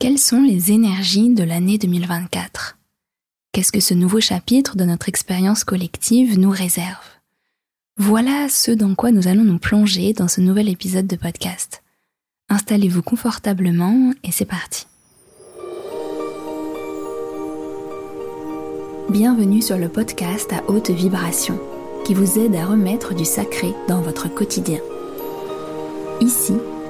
Quelles sont les énergies de l'année 2024 Qu'est-ce que ce nouveau chapitre de notre expérience collective nous réserve? Voilà ce dans quoi nous allons nous plonger dans ce nouvel épisode de podcast. Installez-vous confortablement et c'est parti. Bienvenue sur le podcast à haute vibration qui vous aide à remettre du sacré dans votre quotidien. Ici,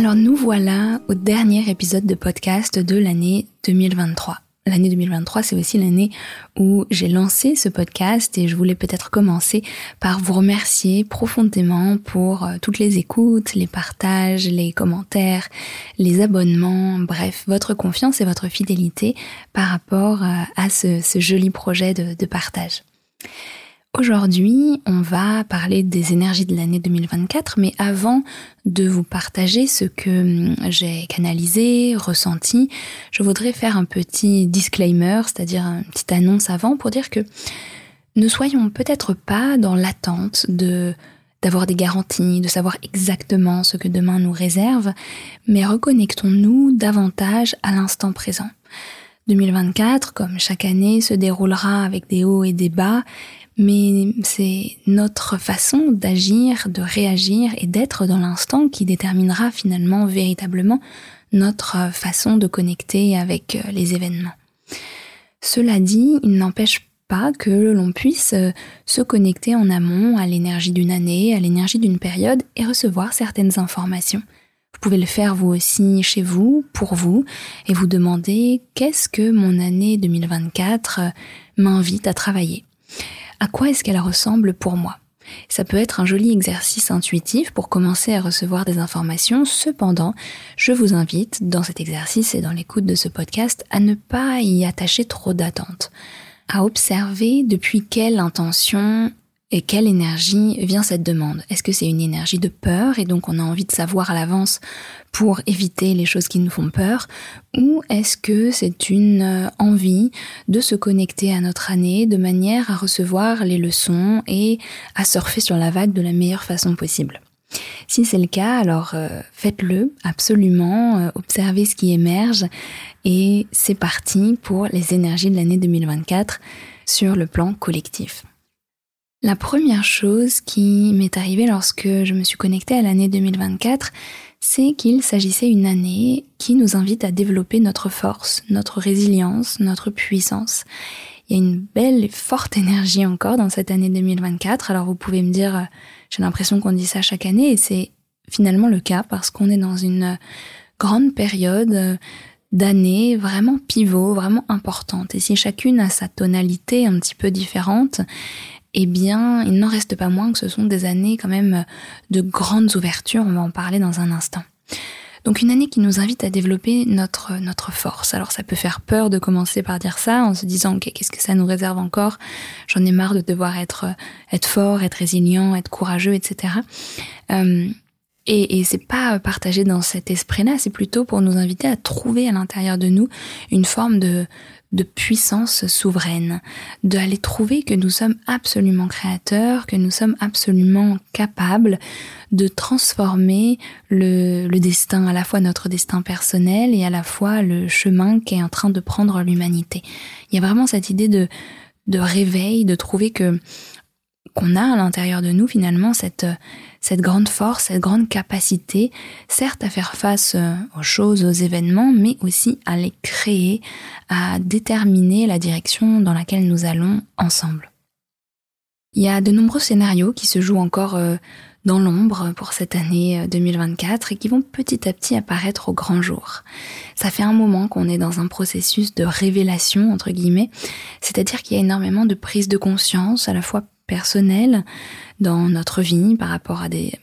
Alors nous voilà au dernier épisode de podcast de l'année 2023. L'année 2023, c'est aussi l'année où j'ai lancé ce podcast et je voulais peut-être commencer par vous remercier profondément pour euh, toutes les écoutes, les partages, les commentaires, les abonnements, bref, votre confiance et votre fidélité par rapport euh, à ce, joli projet de, de partage. Aujourd'hui, on va parler des énergies de l'année 2024, mais avant de vous partager ce que hum, j'ai canalisé, ressenti, je voudrais faire un petit disclaimer, c'est-à-dire une petite annonce avant pour dire que ne soyons peut-être pas dans l'attente de d'avoir des garanties, de savoir exactement ce que demain nous réserve, mais reconnectons-nous davantage à l'instant présent. 2024, comme chaque année, se déroulera avec des hauts et des bas, mais c'est notre façon d'agir, de réagir et d'être dans l'instant qui déterminera finalement véritablement notre façon de connecter avec euh, les événements. Cela dit, il n'empêche pas que l'on puisse euh, se connecter en amont à l'énergie d'une année, à l'énergie d'une période et recevoir certaines informations. Vous pouvez le faire vous aussi chez vous, pour vous, et vous demander qu'est-ce que mon année 2024 euh, m'invite à travailler à quoi est-ce qu'elle ressemble pour moi? Ça peut être un joli exercice intuitif pour commencer à recevoir des informations. Cependant, je vous invite, dans cet exercice et dans l'écoute de ce podcast, à ne pas y attacher trop d'attentes, à observer depuis quelle intention et quelle énergie vient cette demande? Est-ce que c'est une énergie de peur et donc on a envie de savoir à l'avance pour éviter les choses qui nous font peur? Ou est-ce que c'est une euh, envie de se connecter à notre année de manière à recevoir les leçons et à surfer sur la vague de la meilleure façon possible? Si c'est le cas, alors euh, faites-le absolument, euh, observez ce qui émerge et c'est parti pour les énergies de l'année 2024 sur le plan collectif. La première chose qui m'est arrivée lorsque je me suis connectée à l'année 2024, c'est qu'il s'agissait d'une année qui nous invite à développer notre force, notre résilience, notre puissance. Il y a une belle et forte énergie encore dans cette année 2024. Alors vous pouvez me dire, euh, j'ai l'impression qu'on dit ça chaque année et c'est finalement le cas parce qu'on est dans une grande période euh, d'années vraiment pivot, vraiment importante. Et si chacune a sa tonalité un petit peu différente, eh bien, il n'en reste pas moins que ce sont des années quand même de grandes ouvertures, on va en parler dans un instant. Donc une année qui nous invite à développer notre notre force. Alors ça peut faire peur de commencer par dire ça en se disant ok qu'est-ce que ça nous réserve encore? J'en ai marre de devoir être être fort, être résilient, être courageux, etc. Euh, et, et c'est pas partagé dans cet esprit-là, c'est plutôt pour nous inviter à trouver à l'intérieur de nous une forme de de puissance souveraine, d'aller trouver que nous sommes absolument créateurs, que nous sommes absolument capables de transformer le, le destin, à la fois notre destin personnel et à la fois le chemin qu'est en train de prendre l'humanité. Il y a vraiment cette idée de, de réveil, de trouver que qu'on a à l'intérieur de nous finalement cette cette grande force, cette grande capacité, certes à faire face euh, aux choses, aux événements, mais aussi à les créer, à déterminer la direction dans laquelle nous allons ensemble. Il y a de nombreux scénarios qui se jouent encore euh, dans l'ombre pour cette année 2024 euh, et qui vont petit à petit apparaître au grand jour. Ça fait un moment qu'on est dans un processus de révélation, entre guillemets, c'est-à-dire qu'il y a énormément de prise de conscience, à la fois personnelle, dans notre vie par rapport à des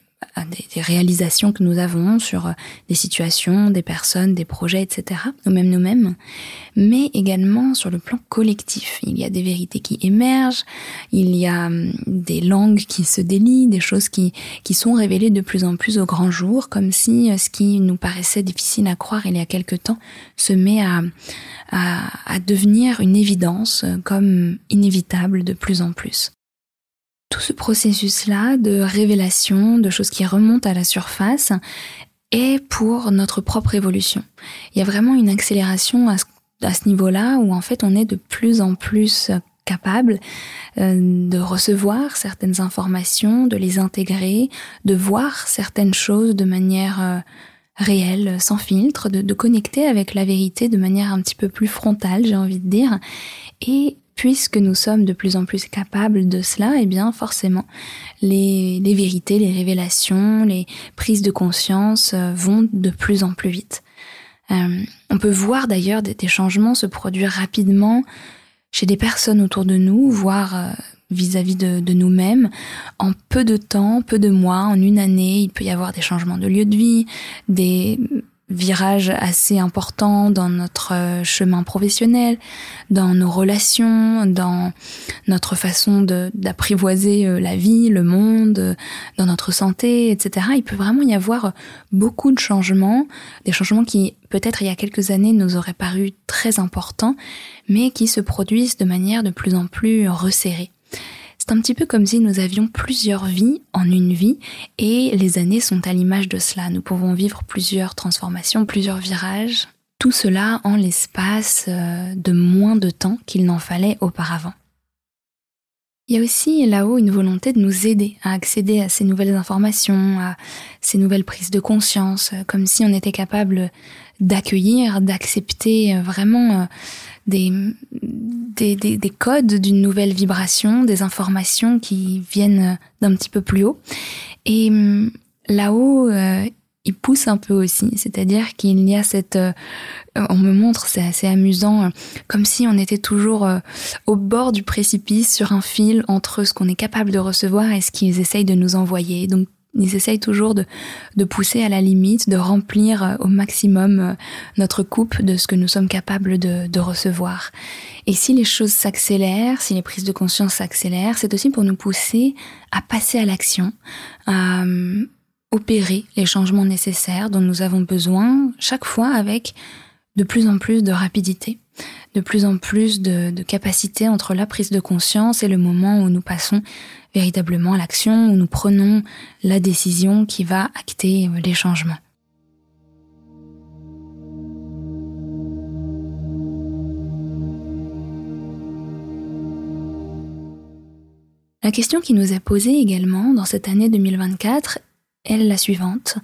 des, réalisations que nous avons sur des situations, des personnes, des projets, etc. Nous-mêmes, nous-mêmes, mais également sur le plan collectif. Il y a des vérités qui émergent, il y a hum, des langues qui se délient, des choses qui, qui sont révélées de plus en plus au grand jour, comme si euh, ce qui nous paraissait difficile à croire il y a quelque temps se met à, à, à devenir une évidence euh, comme inévitable de plus en plus tout ce processus-là de révélation, de choses qui remontent à la surface, est pour notre propre évolution. Il y a vraiment une accélération à ce, niveau-là où en fait on est de plus en plus capable euh, de recevoir certaines informations, de les intégrer, de voir certaines choses de manière euh, réelle, sans filtre, de, de connecter avec la vérité de manière un petit peu plus frontale, j'ai envie de dire, et puisque nous sommes de plus en plus capables de cela, eh bien forcément, les, vérités, les révélations, les prises de conscience euh, vont de plus en plus vite. Euh, on peut voir d'ailleurs des, changements se produire rapidement chez des personnes autour de nous, voire euh, vis-à-vis de nous-mêmes. En peu de temps, peu de mois, en une année, il peut y avoir des changements de lieu de vie, des virage assez important dans notre euh, chemin professionnel, dans nos relations, dans notre façon d'apprivoiser euh, la vie, le monde, dans notre santé, etc. Il peut vraiment y avoir beaucoup de changements, des changements qui peut-être il y a quelques années nous auraient paru très importants, mais qui se produisent de manière de plus en plus resserrée. C'est un petit peu comme si nous avions plusieurs vies en une vie et les années sont à l'image de cela. Nous pouvons vivre plusieurs transformations, plusieurs virages, tout cela en l'espace euh, de moins de temps qu'il n'en fallait auparavant. Il y a aussi là-haut une volonté de nous aider à accéder à ces nouvelles informations, à ces nouvelles prises de conscience, comme si on était capable d'accueillir, d'accepter vraiment euh, des, des, des, codes d'une nouvelle vibration, des informations qui viennent d'un petit peu plus haut. Et hum, là-haut, euh, il pousse un peu aussi, c'est-à-dire qu'il y a cette, euh, on me montre, c'est assez amusant, euh, comme si on était toujours au bord du précipice sur un fil entre ce qu'on est capable de recevoir et ce qu'ils essayent de nous envoyer. Donc ils essayent toujours de, de pousser à la limite, de remplir euh, au maximum euh, notre coupe de ce que nous sommes capables de, de recevoir. Et si les choses s'accélèrent, si les prises de conscience s'accélèrent, c'est aussi pour nous pousser à passer à l'action, à euh, opérer les changements nécessaires dont nous avons besoin, chaque fois avec de plus en plus de rapidité, de plus en plus de, capacité entre la prise de conscience et le moment où nous passons véritablement l'action, où nous prenons la décision qui va acter les changements. La question qui nous est posée également dans cette année 2024 est la suivante.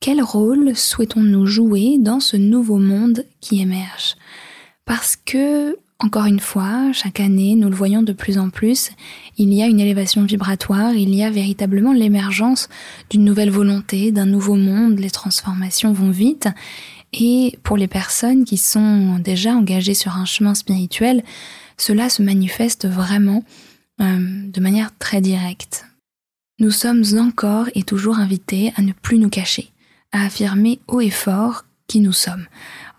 Quel rôle souhaitons-nous jouer dans ce nouveau monde qui émerge? Parce que encore une fois, chaque année, nous le voyons de plus en plus, il y a une élévation vibratoire, il y a véritablement l'émergence d'une nouvelle volonté, d'un nouveau monde, les transformations vont vite, et pour les personnes qui sont déjà engagées sur un chemin spirituel, cela se manifeste vraiment euh, de manière très directe. Nous sommes encore et toujours invités à ne plus nous cacher, à affirmer haut et fort qui nous sommes,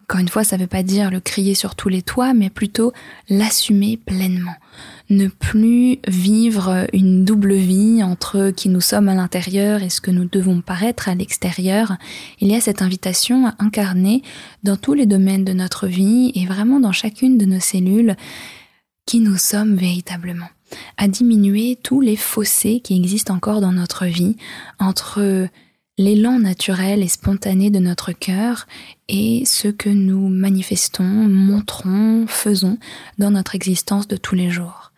encore une fois, ça ne veut pas dire le crier sur tous les toits, mais plutôt l'assumer pleinement. Ne plus vivre une double vie entre qui nous sommes à l'intérieur et ce que nous devons paraître à l'extérieur. Il y a cette invitation à incarner dans tous les domaines de notre vie et vraiment dans chacune de nos cellules qui nous sommes véritablement à diminuer tous les fossés qui existent encore dans notre vie entre l'élan naturel et spontané de notre cœur et ce que nous manifestons, montrons, faisons dans notre existence de tous les jours.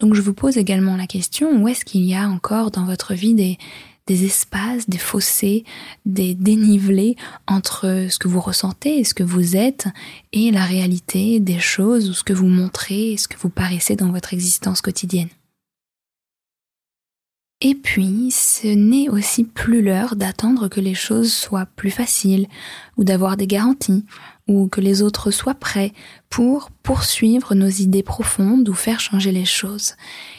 Donc je vous pose également la question, où est-ce qu'il y a encore dans votre vie des, des espaces, des fossés, des dénivelés entre ce que vous ressentez et ce que vous êtes et la réalité des choses ou ce que vous montrez et ce que vous paraissez dans votre existence quotidienne. Et puis, ce n'est aussi plus l'heure d'attendre que les choses soient plus faciles, ou d'avoir des garanties, ou que les autres soient prêts pour poursuivre nos idées profondes ou faire changer les choses.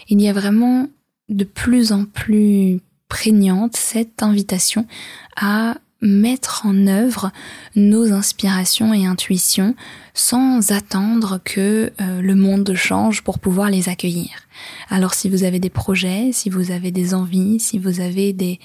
Il y a vraiment de plus en plus prégnante cette invitation à mettre en œuvre nos inspirations et intuitions sans attendre que euh, le monde change pour pouvoir les accueillir. Alors si vous avez des projets, si vous avez des envies, si vous avez des,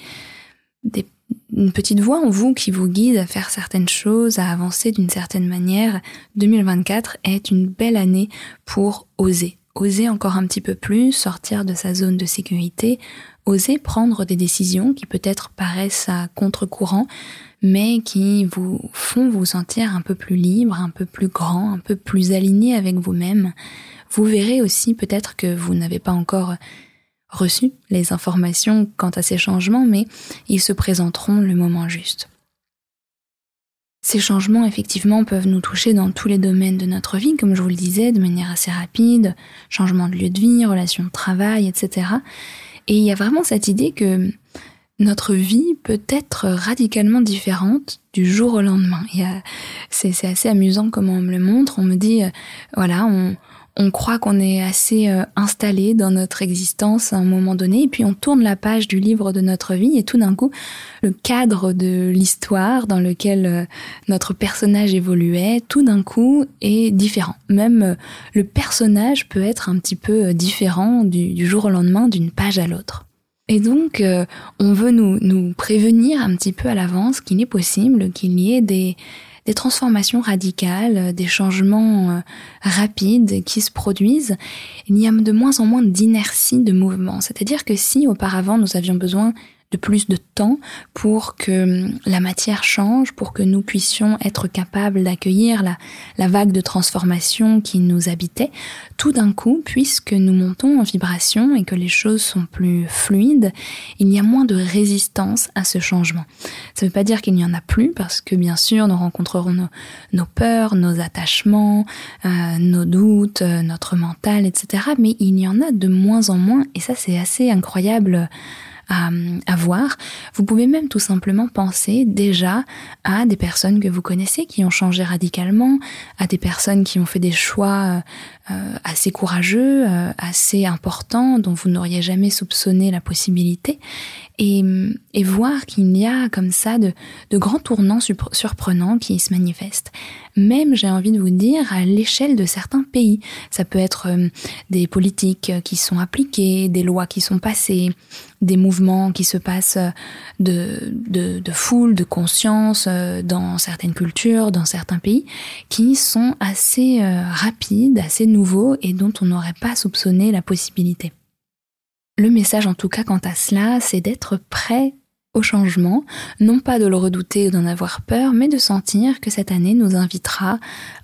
une petite voix en vous qui vous guide à faire certaines choses, à avancer d'une certaine manière, 2024 est une belle année pour oser. Oser encore un petit peu plus, sortir de sa zone de sécurité, oser prendre des décisions qui peut-être paraissent à contre-courant, mais qui vous font vous sentir un peu plus libre, un peu plus grand, un peu plus aligné avec vous-même. Vous verrez aussi peut-être que vous n'avez pas encore reçu les informations quant à ces changements, mais ils se présenteront le moment juste. Ces changements, effectivement, peuvent nous toucher dans tous les domaines de notre vie, comme je vous le disais, de manière assez rapide, changement de lieu de vie, relation de travail, etc. Et il y a vraiment cette idée que notre vie peut être radicalement différente du jour au lendemain. C'est assez amusant comment on me le montre. On me dit, euh, voilà, on, on croit qu'on est assez euh, installé dans notre existence à un moment donné, et puis on tourne la page du livre de notre vie, et tout d'un coup, le cadre de l'histoire dans lequel euh, notre personnage évoluait, tout d'un coup est différent. Même euh, le personnage peut être un petit peu différent du, du jour au lendemain, d'une page à l'autre. Et donc, on veut nous, nous prévenir un petit peu à l'avance qu'il est possible qu'il y ait des, des transformations radicales, euh, des changements euh, rapides qui se produisent, il y a de moins en moins d'inertie de mouvement. C'est-à-dire que si auparavant nous avions besoin de plus de temps pour que hum, la matière change, pour que nous puissions être capables d'accueillir la, vague de transformation qui nous habitait, tout d'un coup, puisque nous montons en vibration et que les choses sont plus fluides, il y a moins de résistance à ce changement. Ça ne veut pas dire qu'il n'y en a plus, parce que bien sûr, nous rencontrerons nos, nos peurs, nos attachements, euh, nos doutes, euh, notre mental, etc. Mais il y en a de moins en moins, et ça c'est assez incroyable à, voir. Vous pouvez même tout simplement penser déjà à des personnes que vous connaissez qui ont changé radicalement, à des personnes qui ont fait des choix euh, assez courageux, euh, assez importants, dont vous n'auriez jamais soupçonné la possibilité, et, et voir qu'il y a comme ça de, grands tournants surprenants qui se manifestent. Même, j'ai envie de vous dire, à l'échelle de certains pays. Ça peut être euh, des politiques qui sont appliquées, des lois qui sont passées, des mouvements qui se passent de, de, de foule, de conscience dans certaines cultures, dans certains pays, qui sont assez rapides, assez nouveaux et dont on n'aurait pas soupçonné la possibilité. Le message en tout cas quant à cela, c'est d'être prêt au changement, non pas de le redouter ou d'en avoir peur, mais de sentir que cette année nous invitera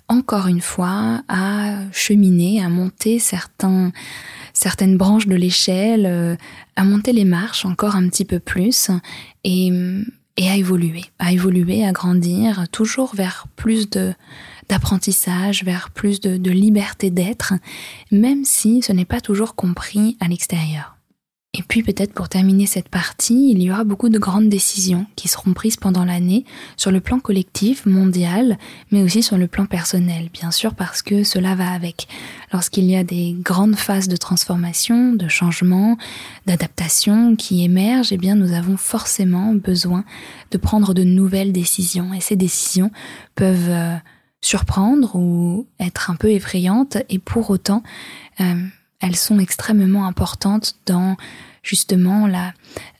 encore une fois à cheminer, à monter certaines branches de l'échelle, euh, à monter les marches encore un petit peu plus et, et à évoluer, à évoluer, à grandir, toujours vers plus de, d'apprentissage, vers plus de, liberté d'être, même si ce n'est pas toujours compris à l'extérieur. Et puis peut-être pour terminer cette partie, il y aura beaucoup de grandes décisions qui seront prises pendant l'année sur le plan collectif, mondial, mais aussi sur le plan personnel, bien sûr parce que cela va avec. Lorsqu'il y a des grandes phases de transformation, de changement, d'adaptation qui émergent, eh bien nous avons forcément besoin de prendre de nouvelles décisions et ces décisions peuvent euh, surprendre ou être un peu effrayantes et pour autant euh, elles sont extrêmement importantes dans justement la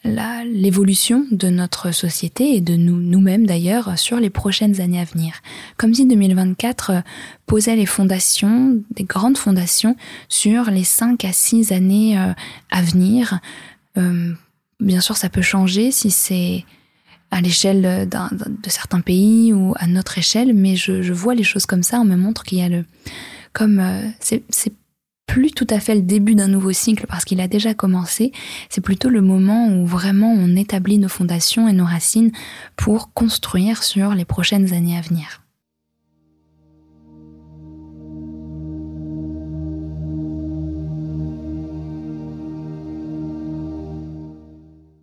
l'évolution de notre société et de nous nous-mêmes d'ailleurs sur les prochaines années à venir. Comme si 2024 euh, posait les fondations, des grandes fondations sur les 5 à 6 années euh, à venir. bien sûr, ça peut changer si c'est à l'échelle de certains pays ou à notre échelle, mais je, je, vois les choses comme ça. On me montre qu'il y a le, comme euh, c'est plus tout à fait le début d'un nouveau cycle parce qu'il a déjà commencé. C'est plutôt le moment où vraiment on établit nos fondations et nos racines pour construire sur les prochaines années à venir.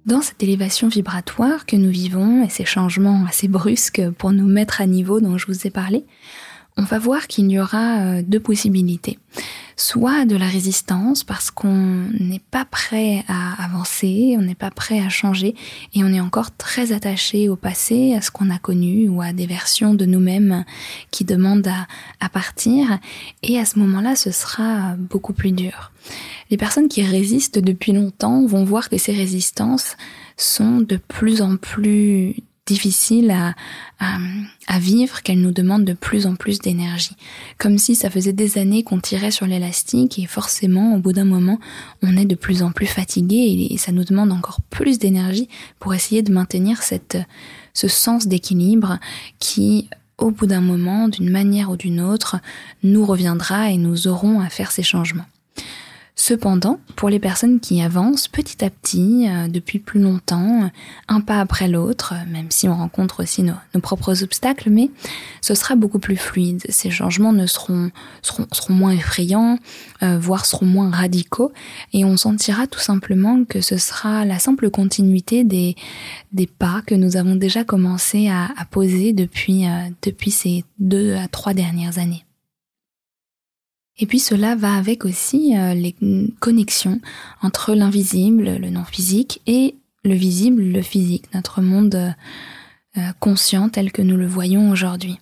Dans cette élévation vibratoire que nous vivons et ces changements assez brusques pour nous mettre à niveau dont je vous ai parlé, on va voir qu'il y aura euh, deux possibilités. Soit de la résistance parce qu'on n'est pas prêt à avancer, on n'est pas prêt à changer et on est encore très attaché au passé, à ce qu'on a connu ou à des versions de nous-mêmes qui demandent à, à partir et à ce moment-là ce sera beaucoup plus dur. Les personnes qui résistent depuis longtemps vont voir que ces résistances sont de plus en plus difficiles à, à, vivre, qu'elles nous demandent de plus en plus d'énergie. Comme si ça faisait des années qu'on tirait sur l'élastique et forcément, au bout d'un moment, on est de plus en plus fatigué et ça nous demande encore plus d'énergie pour essayer de maintenir cette, ce sens d'équilibre qui, au bout d'un moment, d'une manière ou d'une autre, nous reviendra et nous aurons à faire ces changements. Cependant, pour les personnes qui avancent petit à petit, euh, depuis plus longtemps, un pas après l'autre, même si on rencontre aussi nos, propres obstacles, mais ce sera beaucoup plus fluide. Ces changements ne seront, seront, seront moins effrayants, euh, voire seront moins radicaux, et on sentira tout simplement que ce sera la simple continuité des, des pas que nous avons déjà commencé à, à poser depuis, euh, depuis ces deux à trois dernières années. Et puis cela va avec aussi euh, les connexions entre l'invisible, le non physique, et le visible, le physique, notre monde euh, euh, conscient tel que nous le voyons aujourd'hui.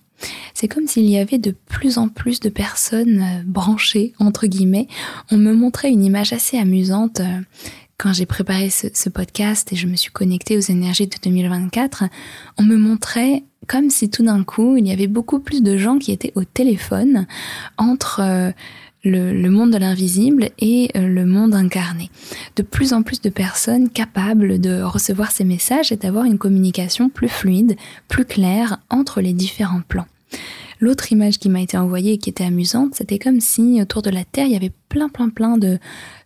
C'est comme s'il y avait de plus en plus de personnes branchées, entre guillemets. On me montrait une image assez amusante quand j'ai préparé ce, podcast et je me suis connectée aux énergies de 2024. On me montrait comme si tout d'un coup, il y avait beaucoup plus de gens qui étaient au téléphone entre euh, le, monde de l'invisible et euh, le monde incarné. De plus en plus de personnes capables de recevoir ces messages et d'avoir une communication plus fluide, plus claire entre les différents plans. L'autre image qui m'a été envoyée et qui était amusante, c'était comme si autour de la Terre, il y avait plein plein plein de,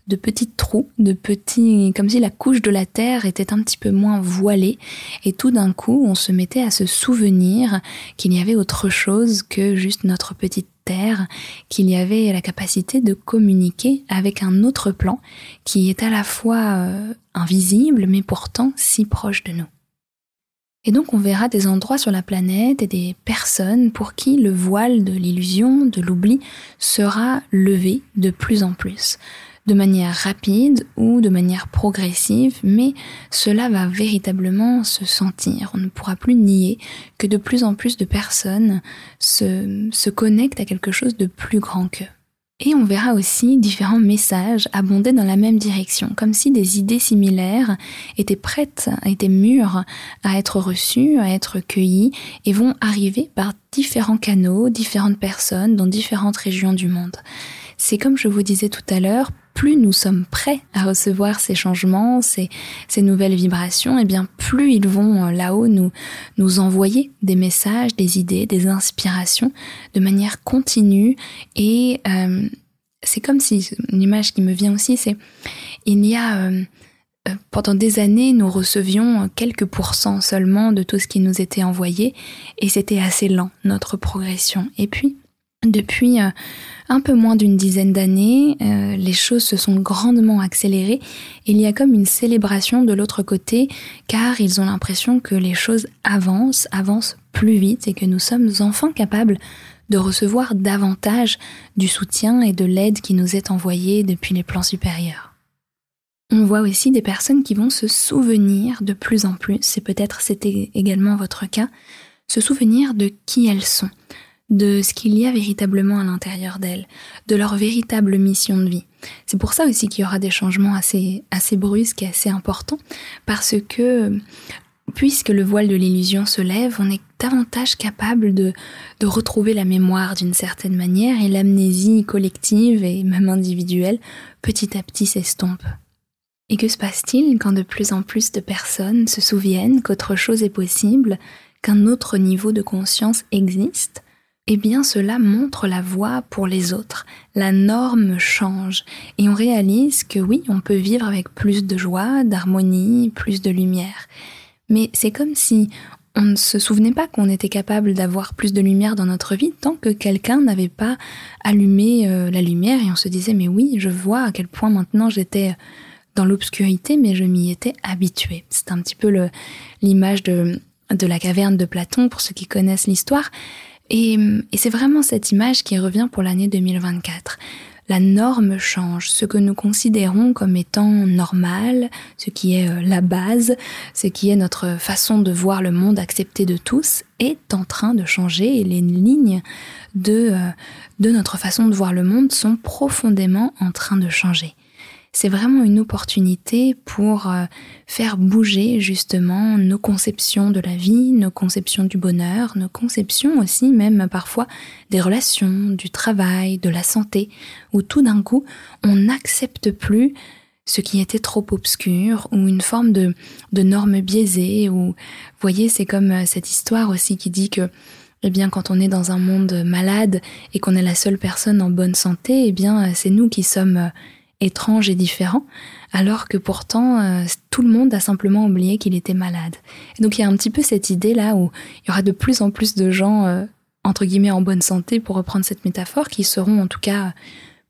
de petits trous, de petits, comme si la couche de la terre était un petit peu moins voilée, et tout d'un coup, on se mettait à se souvenir qu'il y avait autre chose que juste notre petite terre, qu'il y avait la capacité de communiquer avec un autre plan qui est à la fois euh, invisible, mais pourtant si proche de nous. Et donc on verra des endroits sur la planète et des personnes pour qui le voile de l'illusion, de l'oubli, sera levé de plus en plus de manière rapide ou de manière progressive, mais cela va véritablement se sentir. On ne pourra plus nier que de plus en plus de personnes se, connectent à quelque chose de plus grand qu'eux. Et on verra aussi différents messages abonder dans la même direction, comme si des idées similaires étaient prêtes, étaient mûres à être reçues, à être cueillies, et vont arriver par différents canaux, différentes personnes dans différentes régions du monde. C'est comme je vous disais tout à l'heure, plus nous sommes prêts à recevoir ces changements, ces, nouvelles vibrations, et eh bien plus ils vont euh, là-haut nous, nous envoyer des messages, des idées, des inspirations de manière continue. Et euh, c'est comme si, une image qui me vient aussi, c'est il y a... Euh, pendant des années, nous recevions quelques pourcents seulement de tout ce qui nous était envoyé, et c'était assez lent, notre progression. Et puis, depuis euh, un peu moins d'une dizaine d'années, euh, les choses se sont grandement accélérées. Il y a comme une célébration de l'autre côté, car ils ont l'impression que les choses avancent, avancent plus vite et que nous sommes enfin capables de recevoir davantage du soutien et de l'aide qui nous est envoyée depuis les plans supérieurs. On voit aussi des personnes qui vont se souvenir de plus en plus, et peut-être c'était également votre cas, se souvenir de qui elles sont, de ce qu'il y a véritablement à l'intérieur d'elles, de leur véritable mission de vie. C'est pour ça aussi qu'il y aura des changements assez, assez brusques et assez importants, parce que puisque le voile de l'illusion se lève, on est davantage capable de, de retrouver la mémoire d'une certaine manière et l'amnésie collective et même individuelle petit à petit s'estompe. Et que se passe-t-il quand de plus en plus de personnes se souviennent qu'autre chose est possible, qu'un autre niveau de conscience existe eh bien cela montre la voie pour les autres. La norme change et on réalise que oui, on peut vivre avec plus de joie, d'harmonie, plus de lumière. Mais c'est comme si on ne se souvenait pas qu'on était capable d'avoir plus de lumière dans notre vie tant que quelqu'un n'avait pas allumé euh, la lumière et on se disait mais oui, je vois à quel point maintenant j'étais dans l'obscurité mais je m'y étais habituée. C'est un petit peu l'image de la caverne de Platon pour ceux qui connaissent l'histoire. Et, c'est vraiment cette image qui revient pour l'année 2024. la norme change. Ce que nous considérons comme étant normal, ce qui est euh, la base, ce qui est notre façon de voir le monde accepté de tous, est en train de changer et les lignes de, euh, de notre façon de voir le monde sont profondément en train de changer c'est vraiment une opportunité pour euh, faire bouger justement nos conceptions de la vie, nos conceptions du bonheur, nos conceptions aussi même parfois des relations, du travail, de la santé, où tout d'un coup on n'accepte plus ce qui était trop obscur ou une forme de, de normes biaisées ou voyez c'est comme euh, cette histoire aussi qui dit que eh bien, quand on est dans un monde malade et qu'on est la seule personne en bonne santé, eh bien, c'est nous qui sommes étrange et différent, alors que pourtant euh, tout le monde a simplement oublié qu'il était malade. donc il y a un petit peu cette idée là où il y aura de plus en plus de gens euh, entre guillemets en bonne santé pour reprendre cette métaphore qui seront en tout cas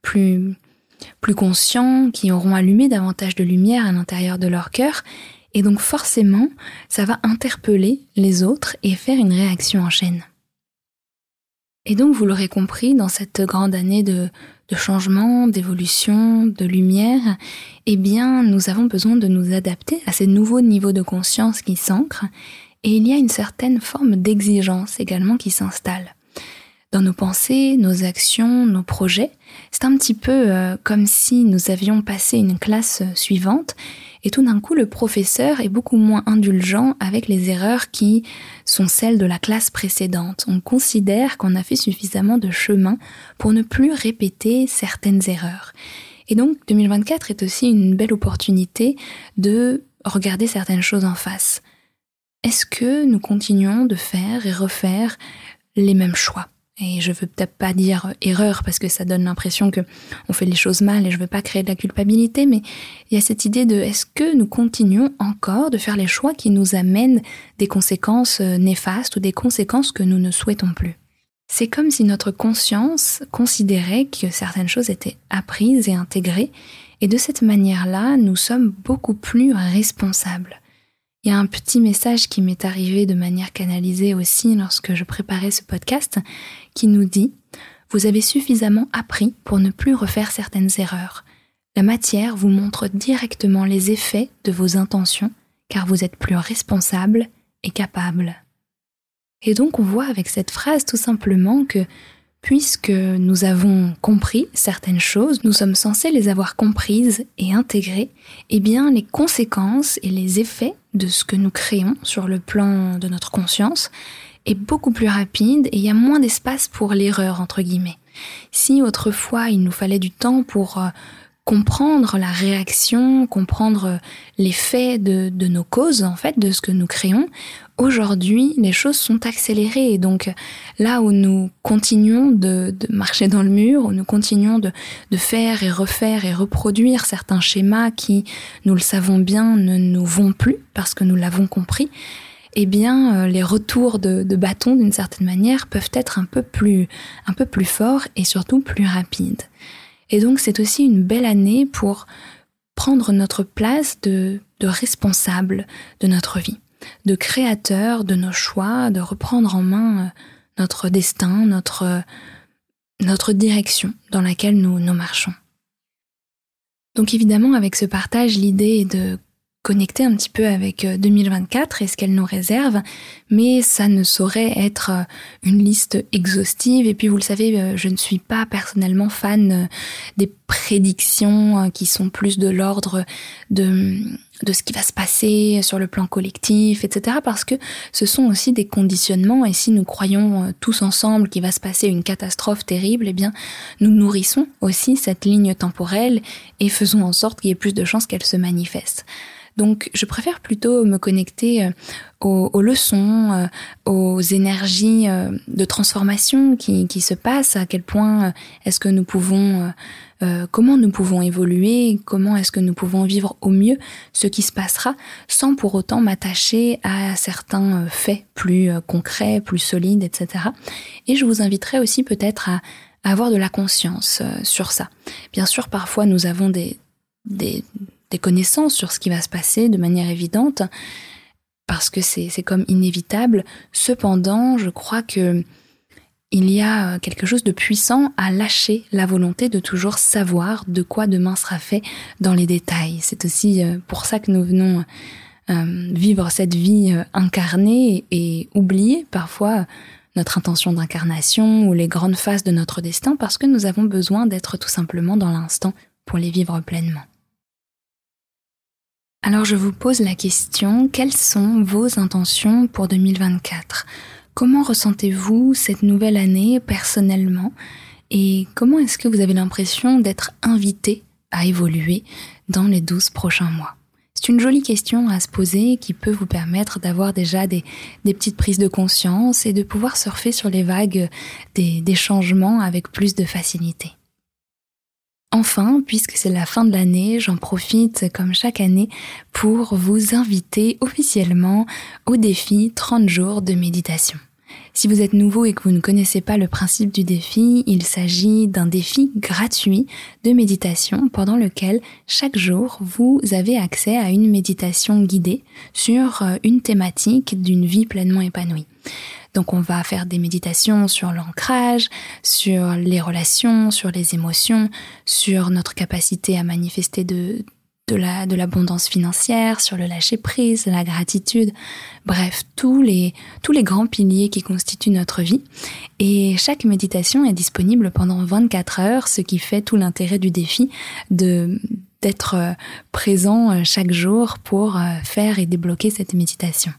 plus plus conscients, qui auront allumé davantage de lumière à l'intérieur de leur cœur et donc forcément ça va interpeller les autres et faire une réaction en chaîne. Et donc vous l'aurez compris dans cette grande année de de changement, d'évolution, de lumière, eh bien, nous avons besoin de nous adapter à ces nouveaux niveaux de conscience qui s'ancrent, et il y a une certaine forme d'exigence également qui s'installe. Dans nos pensées, nos actions, nos projets, c'est un petit peu euh, comme si nous avions passé une classe suivante et tout d'un coup le professeur est beaucoup moins indulgent avec les erreurs qui sont celles de la classe précédente. On considère qu'on a fait suffisamment de chemin pour ne plus répéter certaines erreurs. Et donc 2024 est aussi une belle opportunité de regarder certaines choses en face. Est-ce que nous continuons de faire et refaire les mêmes choix? Et je veux peut-être pas dire erreur parce que ça donne l'impression que on fait les choses mal et je veux pas créer de la culpabilité, mais il y a cette idée de est-ce que nous continuons encore de faire les choix qui nous amènent des conséquences euh, néfastes ou des conséquences que nous ne souhaitons plus? C'est comme si notre conscience considérait que certaines choses étaient apprises et intégrées, et de cette manière-là, nous sommes beaucoup plus responsables. Il y a un petit message qui m'est arrivé de manière canalisée aussi lorsque je préparais ce podcast qui nous dit Vous avez suffisamment appris pour ne plus refaire certaines erreurs. La matière vous montre directement les effets de vos intentions car vous êtes plus responsable et capable. Et donc on voit avec cette phrase tout simplement que puisque nous avons compris certaines choses, nous sommes censés les avoir comprises et intégrées, eh bien les conséquences et les effets de ce que nous créons sur le plan de notre conscience est beaucoup plus rapide et il y a moins d'espace pour l'erreur entre guillemets. Si autrefois il nous fallait du temps pour euh, comprendre la réaction, comprendre l'effet de, de nos causes, en fait, de ce que nous créons, aujourd'hui, les choses sont accélérées. Et donc, là où nous continuons de, de, marcher dans le mur, où nous continuons de, de faire et refaire et reproduire certains schémas qui, nous le savons bien, ne nous vont plus parce que nous l'avons compris, eh bien, euh, les retours de, de bâton, d'une certaine manière, peuvent être un peu plus, un peu plus forts et surtout plus rapides. Et donc c'est aussi une belle année pour prendre notre place de, responsable de notre vie, de créateur de nos choix, de reprendre en main euh, notre destin, notre, direction dans laquelle nous marchons. Donc évidemment, avec ce partage, l'idée est de connecter un petit peu avec 2024 euh, et ce qu'elle nous réserve, mais ça ne saurait être euh, une liste exhaustive. Et puis vous le savez, euh, je ne suis pas personnellement fan des prédictions qui sont plus de l'ordre de de ce qui va se passer sur le plan collectif, etc. Parce que ce sont aussi des conditionnements et si nous croyons tous ensemble qu'il va se passer une catastrophe terrible, eh bien, nous nourrissons aussi cette ligne temporelle et faisons en sorte qu'il y ait plus de chances qu'elle se manifeste. Donc je préfère plutôt me connecter euh, aux, leçons, euh, aux énergies euh, de transformation qui, se passent, à quel point est-ce que nous pouvons, comment nous pouvons évoluer, comment est-ce que nous pouvons vivre au mieux ce qui se passera, sans pour autant m'attacher à certains faits plus concrets, plus solides, etc. Et je vous inviterai aussi peut-être à, avoir de la conscience sur ça. Bien sûr, parfois nous avons des, des des connaissances sur ce qui va se passer de manière évidente, parce que c'est comme inévitable. Cependant, je crois que il y a euh, quelque chose de puissant à lâcher la volonté de toujours savoir de quoi demain sera fait dans les détails. C'est aussi euh, pour ça que nous venons euh, vivre cette vie incarnée et oublier parfois notre intention d'incarnation ou les grandes phases de notre destin parce que nous avons besoin d'être tout simplement dans l'instant pour les vivre pleinement. Alors je vous pose la question, quelles sont vos intentions pour 2024 Comment ressentez-vous cette nouvelle année personnellement? Et comment est-ce que vous avez l'impression d'être invité à évoluer dans les 12 prochains mois? C'est une jolie question à se poser qui peut vous permettre d'avoir déjà des, petites prises de conscience et de pouvoir surfer sur les vagues des, des changements avec plus de facilité. Enfin, puisque c'est la fin de l'année, j'en profite comme chaque année pour vous inviter officiellement au défi 30 jours de méditation. Si vous êtes nouveau et que vous ne connaissez pas le principe du défi, il s'agit d'un défi gratuit de méditation pendant lequel chaque jour vous avez accès à une méditation guidée sur euh, une thématique d'une vie pleinement épanouie. Donc on va faire des méditations sur l'ancrage, sur les relations, sur les émotions, sur notre capacité à manifester de, de la de l'abondance financière, sur le lâcher prise, la gratitude, bref, tous les tous les grands piliers qui constituent notre vie et chaque méditation est disponible pendant 24 heures, ce qui fait tout l'intérêt du défi de d'être présent euh, chaque jour pour euh, faire et débloquer cette méditation.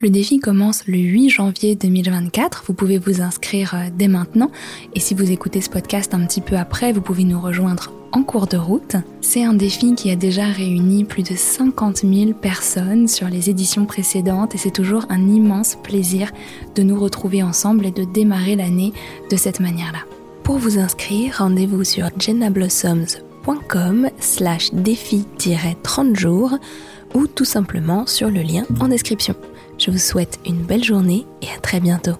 Le défi commence le 8 janvier 2024. Vous pouvez vous inscrire dès maintenant. Et si vous écoutez ce podcast un petit peu après, vous pouvez nous rejoindre en cours de route. C'est un défi qui a déjà réuni plus de 50 000 personnes sur les éditions précédentes et c'est toujours un immense plaisir de nous retrouver ensemble et de démarrer l'année de cette manière-là. Pour vous inscrire, rendez-vous sur jennablossoms.com slash défi-30 jours ou tout simplement sur le lien en description. Je vous souhaite une belle journée et à très bientôt.